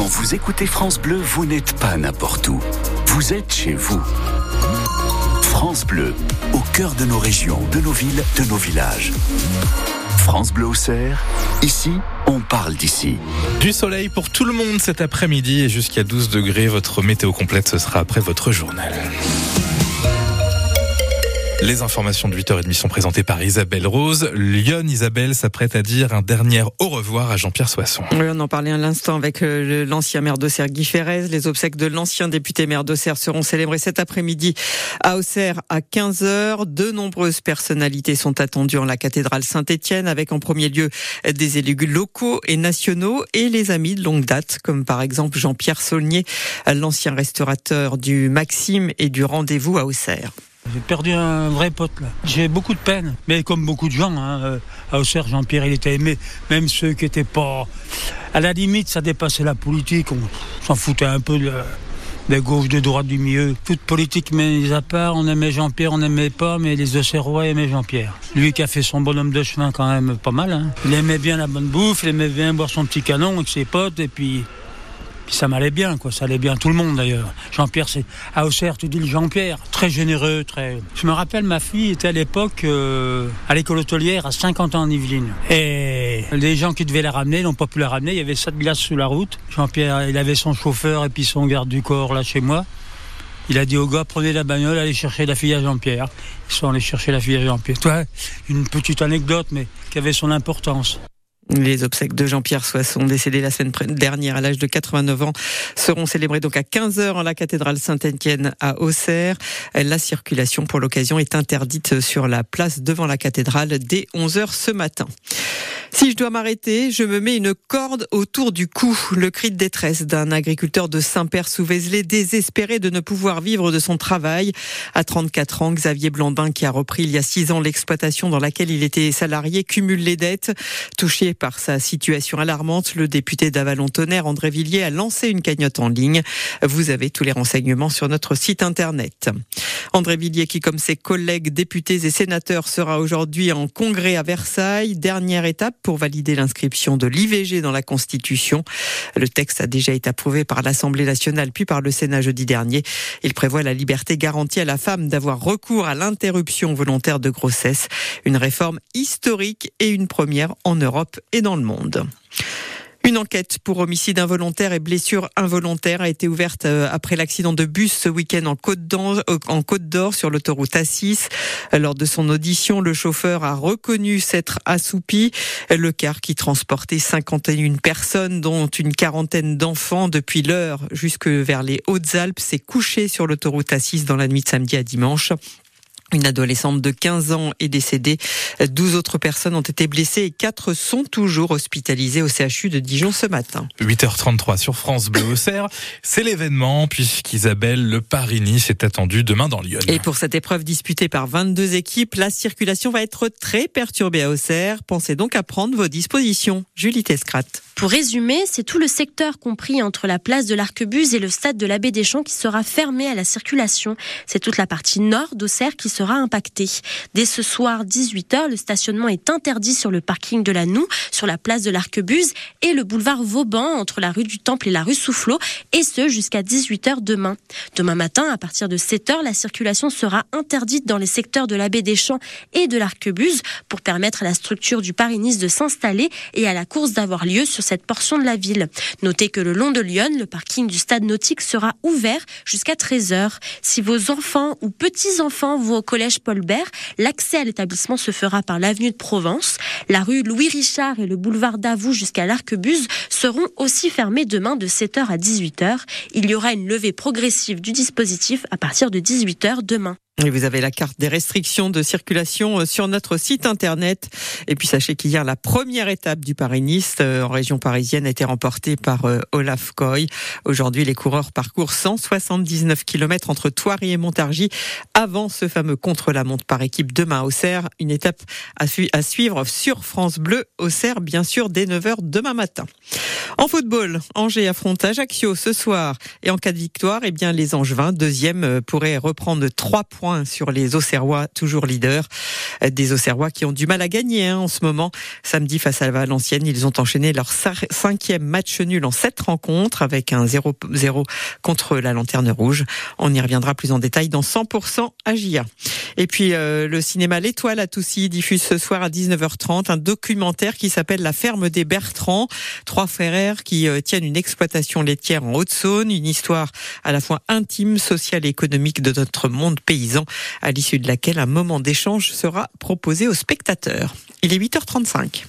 Quand vous écoutez France Bleu, vous n'êtes pas n'importe où. Vous êtes chez vous. France Bleu, au cœur de nos régions, de nos villes, de nos villages. France Bleu au Cerf, ici, on parle d'ici. Du soleil pour tout le monde cet après-midi et jusqu'à 12 degrés. Votre météo complète, ce sera après votre journal. Les informations de 8h30 sont présentées par Isabelle Rose. Lyon Isabelle s'apprête à dire un dernier au revoir à Jean-Pierre Soisson. Oui, on en parlait un l'instant avec euh, l'ancien maire d'Auxerre Guy Ferrez. Les obsèques de l'ancien député maire d'Auxerre seront célébrées cet après-midi à Auxerre à 15h. De nombreuses personnalités sont attendues en la cathédrale Saint-Étienne avec en premier lieu des élus locaux et nationaux et les amis de longue date comme par exemple Jean-Pierre Saulnier, l'ancien restaurateur du Maxime et du Rendez-vous à Auxerre. J'ai perdu un vrai pote là. J'ai beaucoup de peine, mais comme beaucoup de gens, hein, euh, à Auxerre, Jean-Pierre, il était aimé. Même ceux qui étaient pas. À la limite, ça dépassait la politique. On s'en foutait un peu de, des gauches, de droite, du milieu. Toute politique mais à part, on aimait Jean-Pierre, on n'aimait pas, mais les Auxerrois aimaient Jean-Pierre. Lui qui a fait son bonhomme de chemin quand même pas mal. Hein. Il aimait bien la bonne bouffe, il aimait bien boire son petit canon avec ses potes, et puis ça m'allait bien, quoi. Ça allait bien tout le monde d'ailleurs. Jean-Pierre, c'est à Auxerre, tu dis le Jean-Pierre, très généreux, très. Je me rappelle, ma fille était à l'époque euh, à l'école hôtelière à 50 ans en Yvelines. Et les gens qui devaient la ramener n'ont pas pu la ramener. Il y avait sept glaces sous la route. Jean-Pierre, il avait son chauffeur et puis son garde du corps là chez moi. Il a dit au gars, prenez la bagnole, allez chercher la fille à Jean-Pierre. Ils sont allés chercher la fille à Jean-Pierre. Toi, une petite anecdote, mais qui avait son importance. Les obsèques de Jean-Pierre Soisson, décédé la semaine dernière à l'âge de 89 ans, seront célébrées donc à 15h en la cathédrale Saint-Étienne à Auxerre. La circulation pour l'occasion est interdite sur la place devant la cathédrale dès 11h ce matin. Si je dois m'arrêter, je me mets une corde autour du cou. Le cri de détresse d'un agriculteur de Saint-Père-sous-Vézelay, désespéré de ne pouvoir vivre de son travail. À 34 ans, Xavier Blandin, qui a repris il y a 6 ans l'exploitation dans laquelle il était salarié, cumule les dettes. Touché par sa situation alarmante, le député d'Avalon-Tonnerre, André Villiers, a lancé une cagnotte en ligne. Vous avez tous les renseignements sur notre site internet. André Villiers, qui comme ses collègues députés et sénateurs sera aujourd'hui en congrès à Versailles, dernière étape pour valider l'inscription de l'IVG dans la Constitution. Le texte a déjà été approuvé par l'Assemblée nationale puis par le Sénat jeudi dernier. Il prévoit la liberté garantie à la femme d'avoir recours à l'interruption volontaire de grossesse, une réforme historique et une première en Europe et dans le monde. Une enquête pour homicide involontaire et blessure involontaire a été ouverte euh, après l'accident de bus ce week-end en Côte euh, d'Or sur l'autoroute A6. Lors de son audition, le chauffeur a reconnu s'être assoupi. Le car qui transportait 51 personnes, dont une quarantaine d'enfants depuis l'heure jusque vers les Hautes-Alpes, s'est couché sur l'autoroute A6 dans la nuit de samedi à dimanche. Une adolescente de 15 ans est décédée. 12 autres personnes ont été blessées et 4 sont toujours hospitalisées au CHU de Dijon ce matin. 8h33 sur France Bleu Auxerre. C'est l'événement puisqu'Isabelle, le Paris-Nice est attendu demain dans Lyon. Et pour cette épreuve disputée par 22 équipes, la circulation va être très perturbée à Auxerre. Pensez donc à prendre vos dispositions. Julie Tescrat. Pour résumer, c'est tout le secteur compris entre la place de l'Arquebuse et le stade de l'abbé Deschamps qui sera fermé à la circulation. C'est toute la partie nord d'Auxerre qui sera impactée. Dès ce soir, 18h, le stationnement est interdit sur le parking de la Noue, sur la place de l'Arquebuse et le boulevard Vauban entre la rue du Temple et la rue Soufflot, et ce jusqu'à 18h demain. Demain matin, à partir de 7h, la circulation sera interdite dans les secteurs de l'abbé Deschamps et de l'Arquebuse pour permettre à la structure du Paris-Nice de s'installer et à la course d'avoir lieu sur cette portion de la ville. Notez que le long de Lyon, le parking du stade nautique sera ouvert jusqu'à 13h. Si vos enfants ou petits-enfants vont collège Paul Bert, l'accès à l'établissement se fera par l'avenue de Provence. La rue Louis Richard et le boulevard Davout jusqu'à l'Arquebuse seront aussi fermés demain de 7h à 18h. Il y aura une levée progressive du dispositif à partir de 18h demain. Et vous avez la carte des restrictions de circulation euh, sur notre site internet. Et puis sachez qu'hier, la première étape du Paris-Nice euh, en région parisienne a été remportée par euh, Olaf Koy. Aujourd'hui, les coureurs parcourent 179 km entre Thoiry et Montargis avant ce fameux contre-la-montre par équipe demain au Cerf. Une étape à, suivre sur France Bleu au Cerf, bien sûr, dès 9h demain matin. En football, Angers affronte Ajaccio ce soir. Et en cas de victoire, eh bien, les Angevins, deuxième, pourraient reprendre trois points points sur les Auxerrois, toujours leaders. Des Auxerrois qui ont du mal à gagner hein, en ce moment. Samedi face à Valenciennes, ils ont enchaîné leur cinquième match nul en sept rencontres avec un 0-0 contre la Lanterne Rouge. On y reviendra plus en détail dans 100% Agia. Et puis euh, le cinéma L'Étoile à Toussy diffuse ce soir à 19h30 un documentaire qui s'appelle La ferme des Bertrands. Trois frères qui euh, tiennent une exploitation laitière en Haute-Saône, une histoire à la fois intime, sociale et économique de notre monde paysan, à l'issue de laquelle un moment d'échange sera proposé aux spectateurs. Il est 8h35.